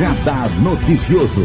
Radar Noticioso.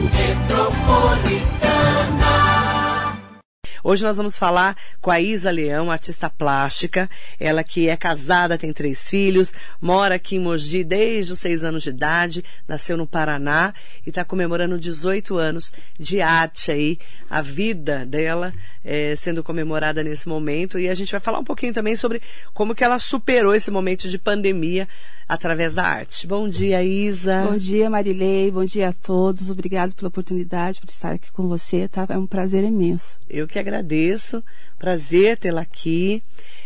Hoje nós vamos falar com a Isa Leão, artista plástica. Ela que é casada, tem três filhos, mora aqui em Mogi desde os seis anos de idade, nasceu no Paraná e está comemorando 18 anos de arte aí, a vida dela é, sendo comemorada nesse momento. E a gente vai falar um pouquinho também sobre como que ela superou esse momento de pandemia através da arte. Bom dia, Isa. Bom dia, Marilei. Bom dia a todos. Obrigado pela oportunidade por estar aqui com você. Tá? É um prazer imenso. Eu que agradeço. Prazer tê-la aqui.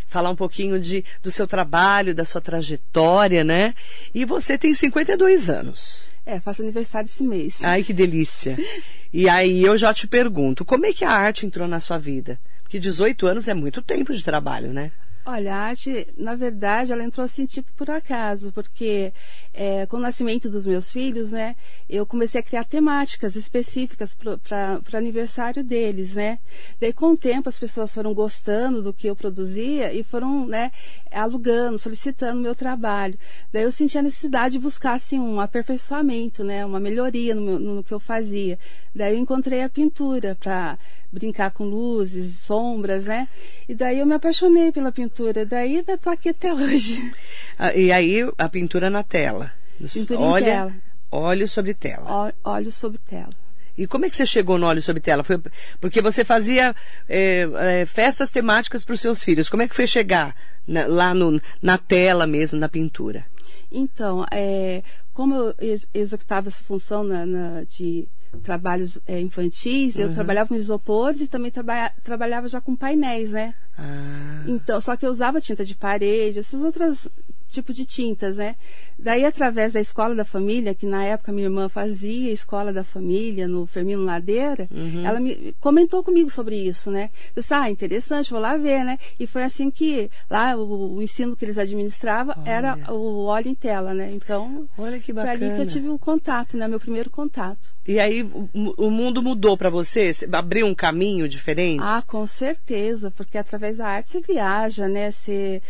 Falar um pouquinho de, do seu trabalho, da sua trajetória, né? E você tem 52 anos. É, faço aniversário esse mês. Ai, que delícia. E aí eu já te pergunto, como é que a arte entrou na sua vida? Porque 18 anos é muito tempo de trabalho, né? Olha, a arte, na verdade, ela entrou assim, tipo, por acaso, porque é, com o nascimento dos meus filhos, né, eu comecei a criar temáticas específicas para o aniversário deles, né. Daí, com o tempo, as pessoas foram gostando do que eu produzia e foram, né, alugando, solicitando meu trabalho. Daí, eu senti a necessidade de buscar, assim, um aperfeiçoamento, né, uma melhoria no, meu, no que eu fazia. Daí, eu encontrei a pintura para brincar com luzes, sombras, né? E daí eu me apaixonei pela pintura. Daí tô aqui até hoje. Ah, e aí a pintura na tela. Pintura Olha, em tela. Óleo sobre tela. óleo sobre tela. E como é que você chegou no óleo sobre tela? Foi porque você fazia é, é, festas temáticas para os seus filhos. Como é que foi chegar na, lá no, na tela mesmo, na pintura? Então, é, como eu executava essa função na, na, de trabalhos é, infantis, uhum. eu trabalhava com isopores e também traba trabalhava já com painéis, né? Ah. Então, só que eu usava tinta de parede, essas outras tipo de tintas, né? Daí, através da escola da família, que na época minha irmã fazia escola da família no Fermino Ladeira, uhum. ela me comentou comigo sobre isso, né? Eu disse, ah, interessante, vou lá ver, né? E foi assim que lá o, o ensino que eles administravam Olha. era o óleo em tela, né? Então, Olha que bacana. foi ali que eu tive o contato, né? Meu primeiro contato. E aí o, o mundo mudou para você? Abriu um caminho diferente? Ah, com certeza, porque através da arte você viaja, né? Você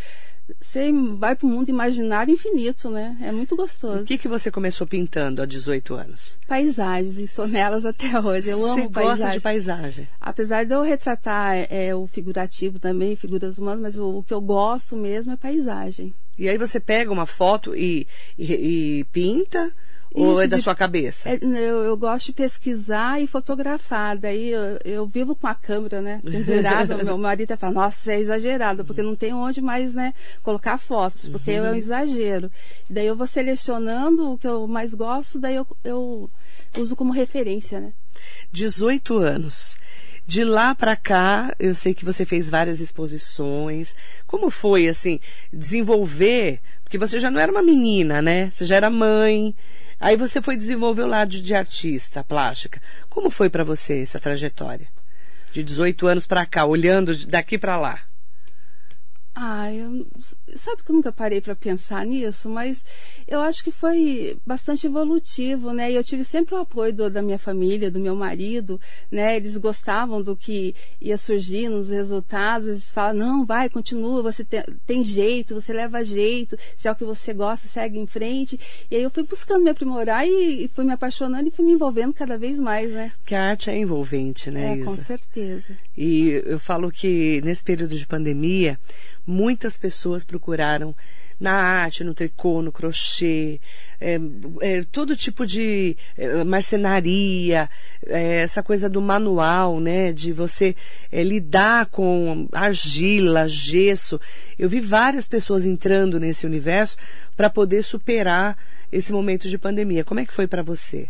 você vai para o mundo imaginário infinito, né? É muito gostoso. O que, que você começou pintando há 18 anos? Paisagens, e sou nelas até hoje. Eu amo você gosta de paisagem? Apesar de eu retratar é, o figurativo também, figuras humanas, mas o, o que eu gosto mesmo é paisagem. E aí você pega uma foto e, e, e pinta ou é da de, sua cabeça? É, eu, eu, gosto de pesquisar e fotografar. Daí eu, eu vivo com a câmera, né? Pendurada. meu marido fala, nossa, isso é exagerado, porque não tem onde mais, né, colocar fotos, porque uhum. é um exagero. Daí eu vou selecionando o que eu mais gosto, daí eu, eu uso como referência, né? 18 anos. De lá para cá, eu sei que você fez várias exposições. Como foi, assim, desenvolver? Porque você já não era uma menina, né? Você já era mãe. Aí você foi desenvolver o lado de artista plástica. Como foi para você essa trajetória? De 18 anos para cá, olhando daqui para lá. Ah, eu, sabe que eu nunca parei para pensar nisso, mas eu acho que foi bastante evolutivo, né? E eu tive sempre o apoio do, da minha família, do meu marido, né? Eles gostavam do que ia surgir nos resultados. Eles falam, não, vai, continua, você tem, tem jeito, você leva jeito, se é o que você gosta, segue em frente. E aí eu fui buscando me aprimorar e, e fui me apaixonando e fui me envolvendo cada vez mais, né? Que a arte é envolvente, né? É, Isa? com certeza. E eu falo que nesse período de pandemia, muitas pessoas procuraram na arte, no tricô, no crochê, é, é, todo tipo de é, marcenaria, é, essa coisa do manual, né, de você é, lidar com argila, gesso. Eu vi várias pessoas entrando nesse universo para poder superar esse momento de pandemia. Como é que foi para você?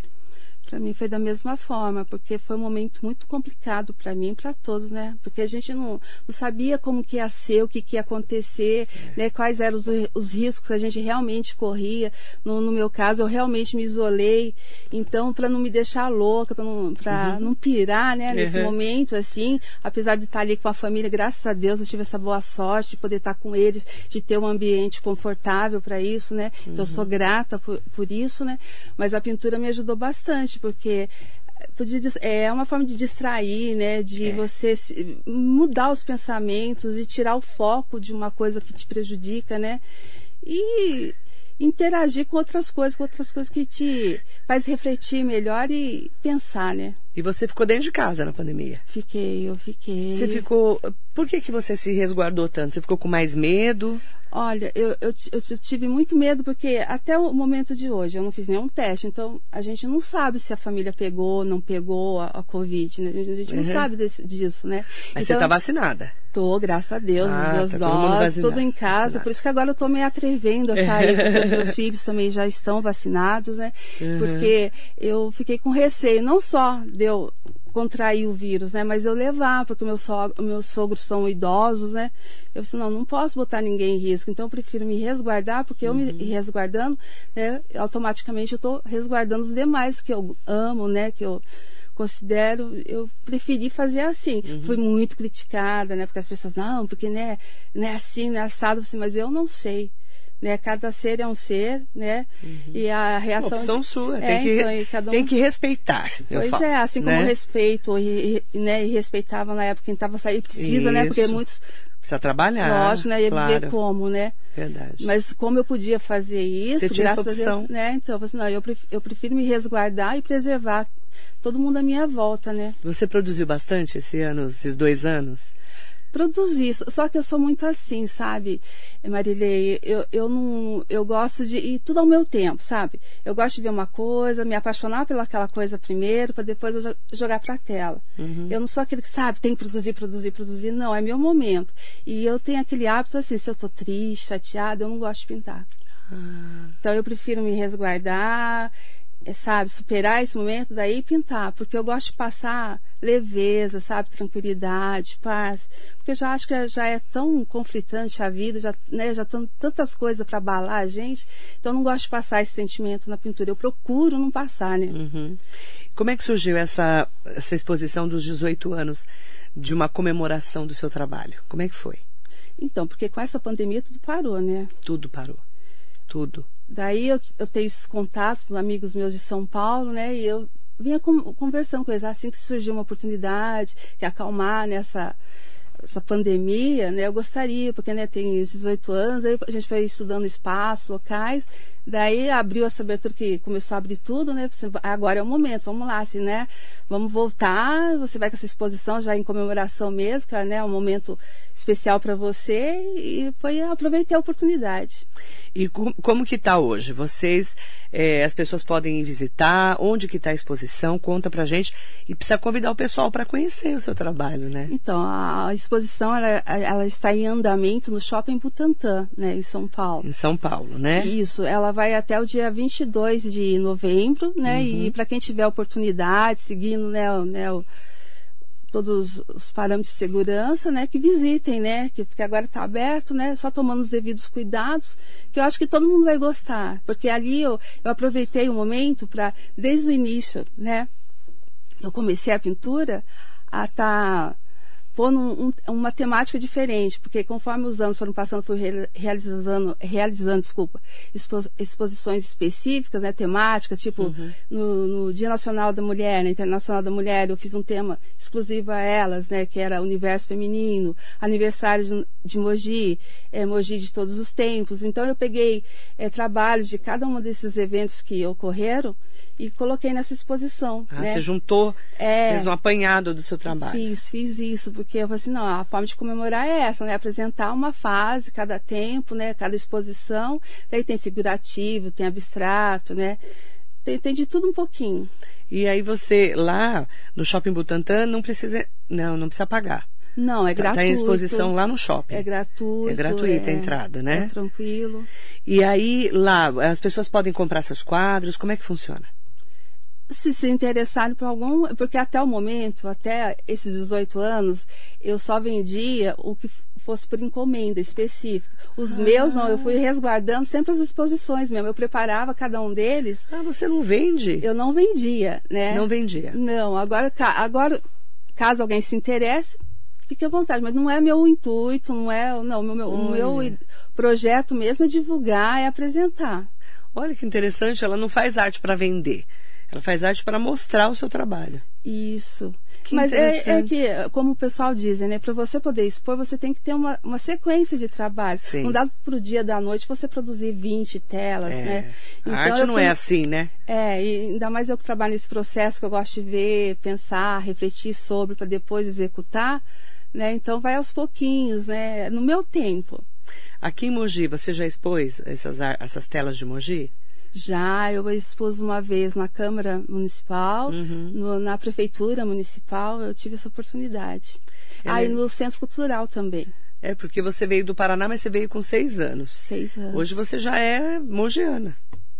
Para mim foi da mesma forma, porque foi um momento muito complicado para mim e para todos, né? Porque a gente não, não sabia como que ia ser, o que, que ia acontecer, é. né? Quais eram os, os riscos que a gente realmente corria. No, no meu caso, eu realmente me isolei. Então, para não me deixar louca, para não, uhum. não pirar, né? Nesse uhum. momento, assim, apesar de estar ali com a família, graças a Deus eu tive essa boa sorte de poder estar com eles, de ter um ambiente confortável para isso, né? Então, uhum. eu sou uhum. grata por, por isso, né? Mas a pintura me ajudou bastante porque é uma forma de distrair, né? De é. você mudar os pensamentos e tirar o foco de uma coisa que te prejudica, né? E, interagir com outras coisas, com outras coisas que te faz refletir melhor e pensar, né? E você ficou dentro de casa na pandemia? Fiquei, eu fiquei. Você ficou. Por que, que você se resguardou tanto? Você ficou com mais medo? Olha, eu, eu, eu, tive muito medo porque até o momento de hoje eu não fiz nenhum teste, então a gente não sabe se a família pegou, não pegou a, a Covid, né? A gente, não uhum. sabe desse, disso, né? Mas então, você tá vacinada? Tô, graças a Deus, ah, meus tá doses, tudo em casa, vacinado. por isso que agora eu tô me atrevendo a sair, porque os meus filhos também já estão vacinados, né? Uhum. Porque eu fiquei com receio, não só deu contrair o vírus, né? Mas eu levar, porque meus, sogro, meus sogros são idosos, né? Eu disse, não, não posso botar ninguém em risco, então eu prefiro me resguardar, porque eu me uhum. resguardando, né? Automaticamente eu estou resguardando os demais que eu amo, né? Que eu considero, eu preferi fazer assim. Uhum. Fui muito criticada, né? Porque as pessoas, não, porque né, não é assim, não é assado, assim, mas eu não sei né? Cada ser é um ser, né? Uhum. E a reação... Opção sua, é, tem, que, então, um... tem que respeitar. Pois falo, é, assim como né? respeito e, né, e respeitava na época quem estava saindo, precisa, Isso. né? Porque muitos... Precisa trabalhar. Lógico, né? Ia claro. viver como, né? Verdade. Mas como eu podia fazer isso, graças a Deus, né? Então, eu, assim, não, eu, prefiro, eu prefiro me resguardar e preservar todo mundo à minha volta, né? Você produziu bastante esse ano, esses dois anos? Produzir. Só que eu sou muito assim, sabe, Marilei? Eu, eu não. Eu gosto de ir tudo ao meu tempo, sabe? Eu gosto de ver uma coisa, me apaixonar pelaquela coisa primeiro, para depois eu jogar pra tela. Uhum. Eu não sou aquele que, sabe, tem que produzir, produzir, produzir. Não, é meu momento. E eu tenho aquele hábito assim, se eu tô triste, chateada, eu não gosto de pintar. Ah. Então eu prefiro me resguardar é, sabe, superar esse momento, daí pintar, porque eu gosto de passar leveza, sabe, tranquilidade, paz, porque eu já acho que já é tão conflitante a vida, já, né, já tem tantas coisas para abalar a gente, então eu não gosto de passar esse sentimento na pintura, eu procuro não passar, né. Uhum. Como é que surgiu essa, essa exposição dos 18 anos de uma comemoração do seu trabalho? Como é que foi? Então, porque com essa pandemia tudo parou, né? Tudo parou. Tudo. Daí eu, eu tenho esses contatos, amigos meus de São Paulo, né? E eu vinha com, conversando com eles assim que surgiu uma oportunidade, que acalmar nessa essa pandemia, né? Eu gostaria, porque né, tem 18 anos, aí a gente foi estudando espaços, locais, daí abriu essa abertura que começou a abrir tudo, né? Agora é o momento, vamos lá, assim, né? Vamos voltar, você vai com essa exposição já em comemoração mesmo, que é né, um momento especial para você, e foi aproveitei a oportunidade. E com, como que está hoje? Vocês, é, as pessoas podem ir visitar? Onde que está a exposição? Conta pra gente. E precisa convidar o pessoal para conhecer o seu trabalho, né? Então, a exposição, ela, ela, está em andamento no Shopping Butantã, né, em São Paulo. Em São Paulo, né? Isso, ela vai até o dia 22 de novembro, né? Uhum. E para quem tiver oportunidade, seguindo, né, o, né o todos os parâmetros de segurança, né, que visitem, né, que porque agora está aberto, né, só tomando os devidos cuidados, que eu acho que todo mundo vai gostar, porque ali eu, eu aproveitei o momento para desde o início, né, eu comecei a pintura a estar tá pôr num, um, uma temática diferente, porque conforme os anos foram passando, fui realizando, realizando desculpa, expo, exposições específicas, né, temáticas, tipo uhum. no, no, Dia Nacional da Mulher, na né, Internacional da Mulher, eu fiz um tema exclusivo a elas, né, que era Universo Feminino, aniversário de, de Mogi, é, Mogi de todos os tempos. Então eu peguei é, trabalhos de cada um desses eventos que ocorreram e coloquei nessa exposição. Ah, né? Você juntou, é, fez um apanhado do seu trabalho. Fiz, fiz isso, porque eu falei assim, não, a forma de comemorar é essa, né? Apresentar uma fase, cada tempo, né? Cada exposição. Daí tem figurativo, tem abstrato, né? Tem, tem de tudo um pouquinho. E aí você, lá no Shopping Butantã, não precisa, não, não precisa pagar. Não, é gratuito. Está em exposição lá no shopping. É gratuito. É gratuita é, a entrada, né? É tranquilo. E aí, lá, as pessoas podem comprar seus quadros, como é que funciona? Se se interessarem por algum, porque até o momento, até esses 18 anos, eu só vendia o que fosse por encomenda específica. Os ah. meus não, eu fui resguardando sempre as exposições mesmo. Eu preparava cada um deles. Ah, você não vende? Eu não vendia, né? Não vendia. Não, agora, agora caso alguém se interesse, fique à vontade, mas não é meu intuito, não é, não, meu, meu, o meu projeto mesmo é divulgar, é apresentar. Olha que interessante, ela não faz arte para vender. Ela faz arte para mostrar o seu trabalho. Isso. Que Mas é, é que, como o pessoal diz, né? Para você poder expor, você tem que ter uma, uma sequência de trabalho. Sim. Não dá para o dia da noite você produzir 20 telas, É. né? A arte não fui- é assim, né? É, e ainda mais eu que trabalho nesse processo que eu gosto de ver, pensar, refletir sobre para depois executar, né? Então vai aos pouquinhos, né? No meu tempo. Aqui em Mogi, você já expôs essas, essas telas de Mogi? Já eu expus uma vez na Câmara Municipal, Uhum. no- na Prefeitura Municipal, eu tive essa oportunidade. Ela Aí é- no Centro Cultural também, É porque você veio do Paraná, mas você veio com seis anos. seis anos. Hoje você já é mogiana.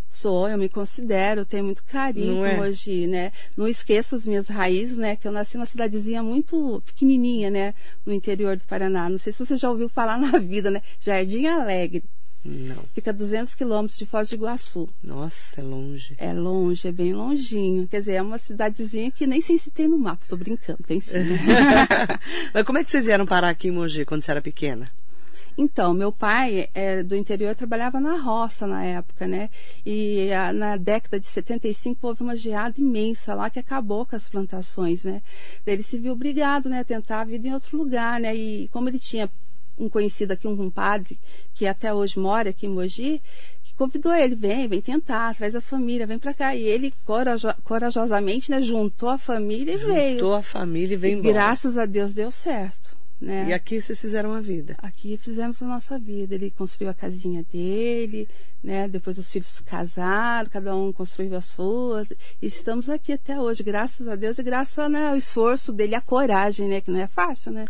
Sou, eu me considero, eu tenho muito carinho Não é? Mogi, né? Não esqueço as minhas raízes, né? Que eu nasci numa cidadezinha muito pequenininha, né? No interior do Paraná. Não sei se você já ouviu falar na vida, né? Jardim Alegre. Não. Fica a 200 quilômetros de Foz do Iguaçu. Nossa, é longe. É longe, é bem longinho. Quer dizer, é uma cidadezinha que nem sei se tem no mapa. Tô brincando, tem sim. né? mas como é que vocês vieram parar aqui em Mogi quando você era pequena? Então, meu pai é, do interior trabalhava na roça na época, né? E a- na década de 75 houve uma geada imensa lá que acabou com as plantações, né? Daí ele se viu obrigado, né, a tentar a vida em outro lugar, né? E como ele tinha um conhecido aqui, um compadre, que até hoje mora aqui em Mogi, que convidou ele, vem, vem tentar, traz a família, vem pra cá. E ele corajo- corajosamente, né, juntou a família e veio. Juntou a família e veio E embora. graças a Deus deu certo, né? E aqui vocês fizeram a vida. Aqui fizemos a nossa vida. Ele construiu a casinha dele, né? Depois os filhos se casaram, cada um construiu a sua. E estamos aqui até hoje, graças a Deus e graças né, ao esforço dele, a coragem, né? Que não é fácil, né?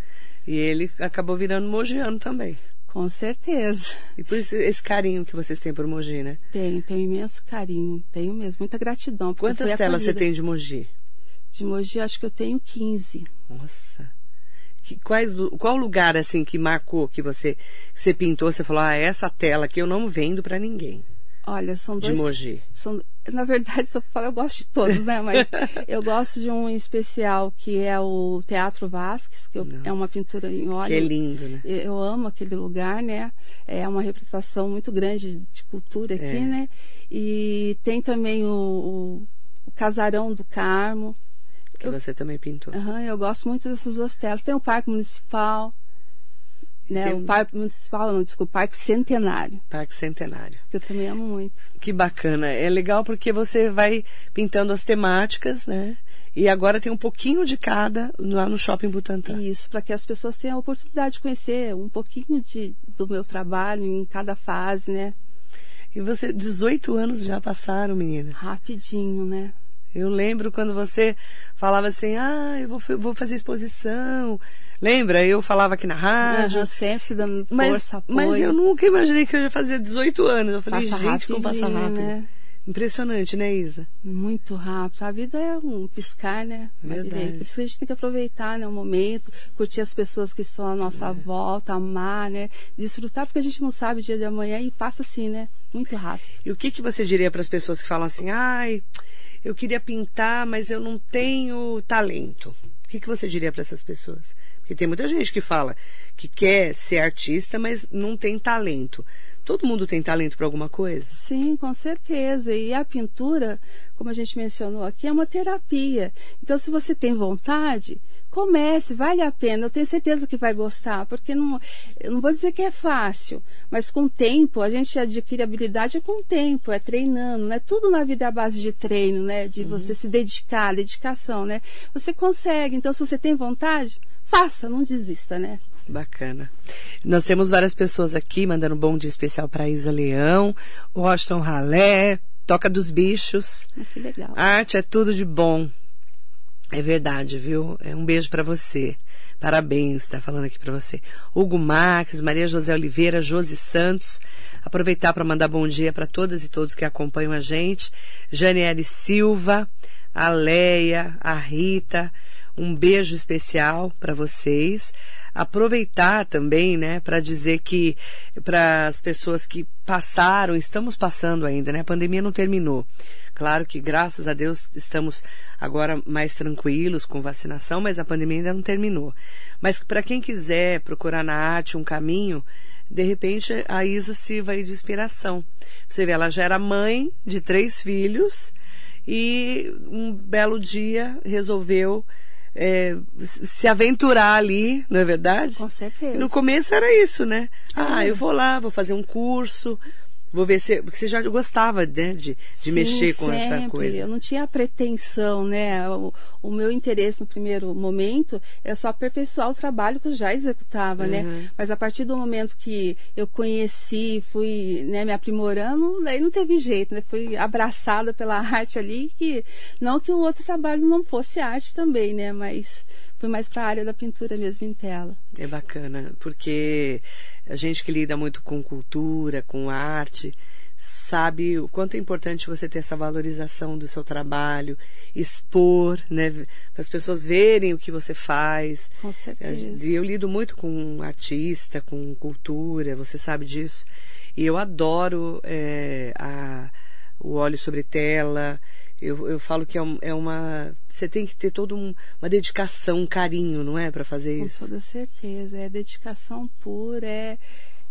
E ele acabou virando mogiano também. Com certeza. E por isso esse carinho que vocês têm por Mogi, né? Tenho, tenho imenso carinho, tenho mesmo, muita gratidão. Quantas telas você tem de Mogi? De Mogi, acho que eu tenho 15. Nossa. Que, quais, qual lugar assim que marcou que você que você pintou? Você falou, ah, essa tela aqui eu não vendo pra ninguém. Olha, são De dois. Mogi. São, na verdade, se eu falar, eu gosto de todos, né? Mas eu gosto de um especial que é o Teatro Vasques, que eu- é uma pintura em óleo. Que é lindo, né? Eu amo aquele lugar, né? É uma representação muito grande de cultura aqui, É. né? E tem também o, o- o Casarão do Carmo. Que Eu- você também pintou. Aham, eu gosto muito dessas duas telas. Tem o Parque Municipal, né? O Parque Municipal, não, desculpa, Parque Centenário, Parque Centenário. que eu também amo muito. Que bacana. É legal porque você vai pintando as temáticas, né? E agora tem um pouquinho de cada lá no Shopping Butantã. Isso, para que as pessoas tenham a oportunidade de conhecer um pouquinho de, do meu trabalho em cada fase, né? E você, 18 anos já passaram, menina. Rapidinho, né? Eu lembro quando você falava assim, ah, eu vou, vou fazer exposição. Lembra? Eu falava aqui na rádio. Aham, sempre se dando Mas, força, apoio. mas eu nunca imaginei que eu ia fazer 18 anos. Eu falei, Passa gente, como passa rápido. né? Impressionante, né, Isa? Muito rápido. A vida é um piscar, né? Verdade. Marilei? Por isso que a gente tem que aproveitar né, o momento, curtir as pessoas que estão à nossa É. volta, amar, né? Desfrutar, porque a gente não sabe o dia de amanhã e passa assim, né? Muito rápido. E o que, que você diria para as pessoas que falam assim, ai, eu queria pintar, mas eu não tenho talento? O que, que você diria para essas pessoas? Porque tem muita gente que fala que quer ser artista, mas não tem talento. Todo mundo tem talento para alguma coisa? Sim, com certeza. E a pintura, como a gente mencionou aqui, é uma terapia. Então, se você tem vontade, comece, vale a pena. Eu tenho certeza que vai gostar, porque não, eu não vou dizer que é fácil, mas com o tempo, a gente adquire habilidade é com o tempo, é treinando, né? Tudo na vida é a base de treino, né? De você se dedicar, dedicação, né? Você consegue. Então, se você tem vontade, faça, não desista, né? Bacana. Nós temos várias pessoas aqui mandando bom dia especial para Isa Leão, Washington Ralé, Toca dos Bichos. Ah, Que legal. Arte é tudo de bom. É verdade, viu? É um beijo para você. Parabéns, tá falando aqui para você. Hugo Marques, Maria José Oliveira, Josi Santos. Aproveitar para mandar bom dia para todas e todos que acompanham a gente. Janiele Silva, a Leia, a Rita. Um beijo especial para vocês. Aproveitar também, né, para dizer que para as pessoas que passaram, estamos passando ainda, né? A pandemia não terminou. Claro que, graças a Deus, estamos agora mais tranquilos com vacinação, mas a pandemia ainda não terminou. Mas para quem quiser procurar na arte um caminho, de repente a Isa sirva aí de inspiração. Você vê, ela já era mãe de três filhos e um belo dia resolveu é, se aventurar ali, não é verdade? Com certeza. E no começo era isso, né? Ah, eu vou lá, vou fazer um curso, Vou ver se. Porque você já gostava, né, de, de Sim, mexer com sempre. essa coisa. Eu não tinha pretensão, né? O, o, meu interesse no primeiro momento era só aperfeiçoar o trabalho que eu já executava, né? Uhum. Mas a partir do momento que eu conheci, fui né, me aprimorando, daí não teve jeito, né? Fui abraçada pela arte ali, que não que o outro trabalho não fosse arte também, né? Mas fui mais para a área da pintura mesmo em tela. É bacana, porque a gente que lida muito com cultura, com arte, sabe o quanto é importante você ter essa valorização do seu trabalho, expor, né, para as pessoas verem o que você faz. Com certeza. E eu lido muito com artista, com cultura, você sabe disso. E eu adoro é, a, o óleo sobre tela. Eu, eu falo que é, é uma. Você tem que ter toda um, uma dedicação, um carinho, não é, para fazer Com isso? Com toda certeza. É dedicação pura, é,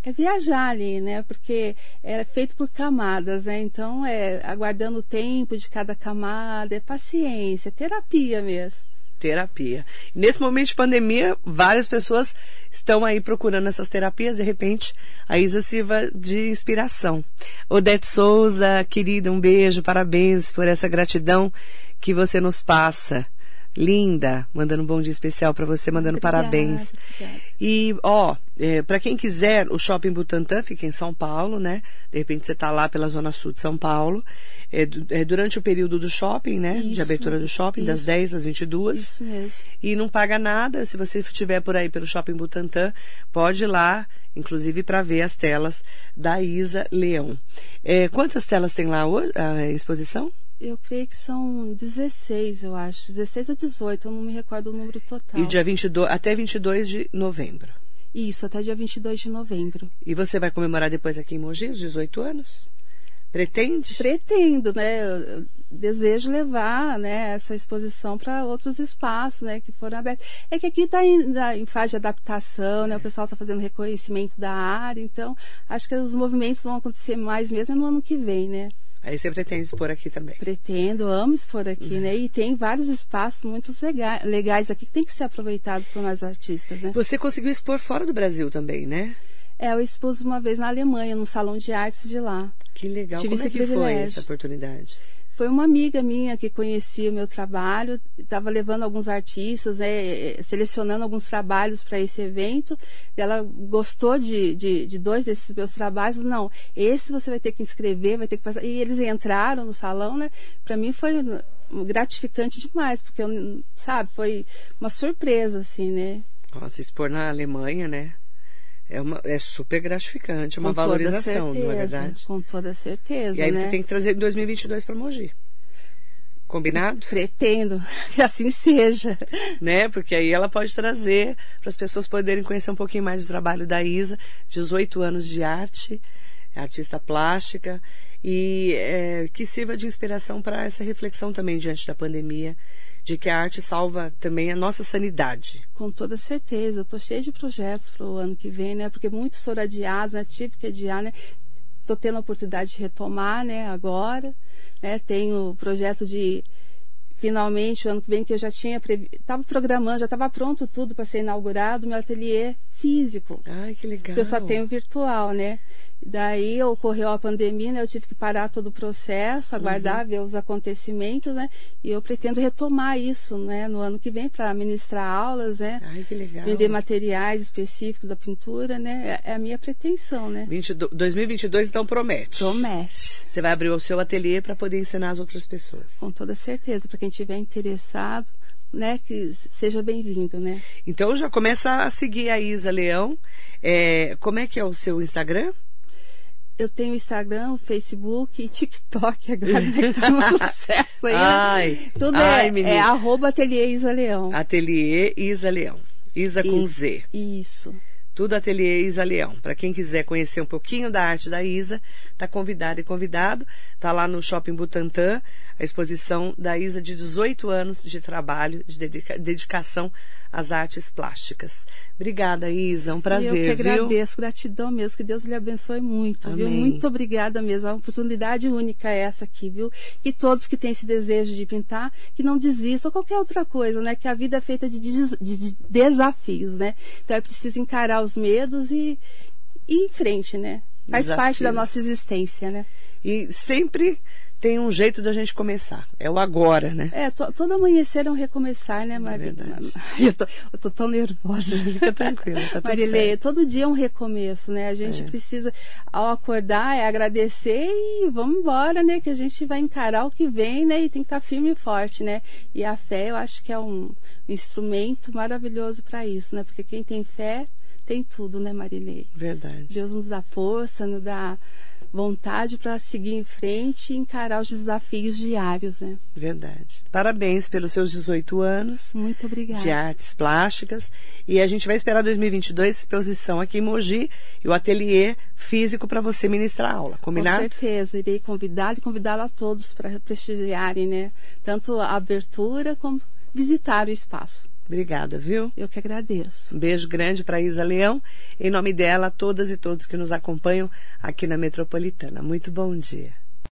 é viajar ali, né? Porque é feito por camadas, né? Então, é aguardando o tempo de cada camada, é paciência, é terapia mesmo terapia. Nesse momento de pandemia, várias pessoas estão aí procurando essas terapias. De repente, a Isa sirva de inspiração. Odete Souza, querida, um beijo, parabéns por essa gratidão que você nos passa. Linda, mandando um bom dia especial para você, mandando obrigada, parabéns. Obrigada. E, ó, é, para quem quiser, o Shopping Butantã fica em São Paulo, né? De repente você tá lá pela Zona Sul de São Paulo. É, é durante o período do shopping, né? Isso, de abertura do shopping, isso. das 10 às 22. Isso mesmo. E não paga nada. Se você estiver por aí pelo Shopping Butantã, pode ir lá, inclusive para ver as telas da Isa Leão. É, quantas telas tem lá hoje, a exposição? Eu creio que são 16, eu acho. 16 ou 18, eu não me recordo o número total. E dia 22, até 22 de novembro. Isso, até dia 22 de novembro. E você vai comemorar depois aqui em Mogi, os 18 anos? Pretende? Pretendo, né? Eu, desejo levar né, essa exposição para outros espaços né, que foram abertos. É que aqui está em, em, fase de adaptação, né? O pessoal está fazendo reconhecimento da área, então acho que os movimentos vão acontecer mais mesmo no ano que vem, né? Aí você pretende expor aqui também? Pretendo, amo expor aqui, uhum. né? E tem vários espaços muito legais, legais aqui que tem que ser aproveitado por nós artistas, né? Você conseguiu expor fora do Brasil também, né? É, eu expus uma vez na Alemanha, no salão de artes de lá. Que legal. Tive Como é que privilégio. foi essa oportunidade? Foi uma amiga minha que conhecia o meu trabalho, estava levando alguns artistas, né, selecionando alguns trabalhos para esse evento. Ela gostou de, de, de, dois desses meus trabalhos. Não, esse você vai ter que inscrever, vai ter que passar. E eles entraram no salão, né? Para mim foi gratificante demais, porque eu, sabe, foi uma surpresa, assim, né? Nossa, expor na Alemanha, né? É, uma, é super gratificante, uma com valorização, certeza, não é verdade? Com toda certeza. E aí né? você tem que trazer em 2022 para Mogi. Combinado? Pretendo que assim seja. Né? Porque aí ela pode trazer para as pessoas poderem conhecer um pouquinho mais do trabalho da Isa, 18 anos de arte, artista plástica, e é, que sirva de inspiração para essa reflexão também diante da pandemia, de que a arte salva também a nossa sanidade. Com toda certeza. Eu estou cheia de projetos para o ano que vem, né? Porque muitos foram adiados, né? Tive que adiar, né? Estou tendo a oportunidade de retomar, né? Agora, né? Tenho o projeto de finalmente o ano que vem que eu já tinha estava programando, já estava pronto tudo para ser inaugurado meu ateliê físico. Ai, que legal. Que eu só tenho virtual, né? Daí ocorreu a pandemia, né? Eu tive que parar todo o processo, aguardar, uhum. ver os acontecimentos, né? E eu pretendo retomar isso, né? No ano que vem para ministrar aulas, né? Ai, que legal. Vender materiais específicos da pintura, né? É a minha pretensão, né? 22, 2022 então promete. Promete. Você vai abrir o seu ateliê para poder ensinar as outras pessoas. Com toda certeza, para quem tiver interessado, né, que seja bem-vindo, né? Então já começa a seguir a Isa Leão. É, como é que é o seu Instagram? eu tenho Instagram, Facebook e TikTok agora, né? Que tá um sucesso aí. Ai, né? Tudo ai, é, menina. é arroba ateliê Isa Leão. Ateliê Isa Leão. Isa com Isso, Z. Isso. Tudo Ateliê Isa Leão. Para quem quiser conhecer um pouquinho da arte da Isa, tá convidado e convidado. Tá lá no Shopping Butantã, a exposição da Isa de 18 anos de trabalho, de dedica dedicação às artes plásticas. Obrigada, Isa. Um prazer. Eu que viu? agradeço, gratidão mesmo. Que Deus lhe abençoe muito, Amém. viu? Muito obrigada mesmo. A oportunidade única é essa aqui, viu? E todos que têm esse desejo de pintar, que não desistam, ou qualquer outra coisa, né? Que a vida é feita de, des de desafios, né? Então é preciso encarar os medos e, e ir em frente, né? Faz desafios. parte da nossa existência, né? E sempre tem um jeito da gente começar. É o agora, né? É, to, todo amanhecer é um recomeçar, né, Maria? É eu, tô, eu tô tão nervosa. Fica tranquila, tá Marilê, todo dia é um recomeço, né? A gente é. precisa, ao acordar, é agradecer e vamos embora, né? Que a gente vai encarar o que vem, né? E tem que estar tá firme e forte, né? E a fé, eu acho que é um instrumento maravilhoso para isso, né? Porque quem tem fé tem tudo, né, Marilê? Verdade. Deus nos dá força, nos dá vontade para seguir em frente e encarar os desafios diários, né? Verdade. Parabéns pelos seus 18 anos. Muito obrigada. De artes plásticas. E a gente vai esperar 2022 exposição aqui em Mogi e o ateliê físico para você ministrar aula. Combinado? Com certeza. Irei convidar e convidá-la a todos para prestigiarem, né? Tanto a abertura como visitar o espaço. Obrigada, viu? Eu que agradeço. Um beijo grande para Isa Leão. Em nome dela, todas e todos que nos acompanham aqui na Metropolitana. Muito bom dia.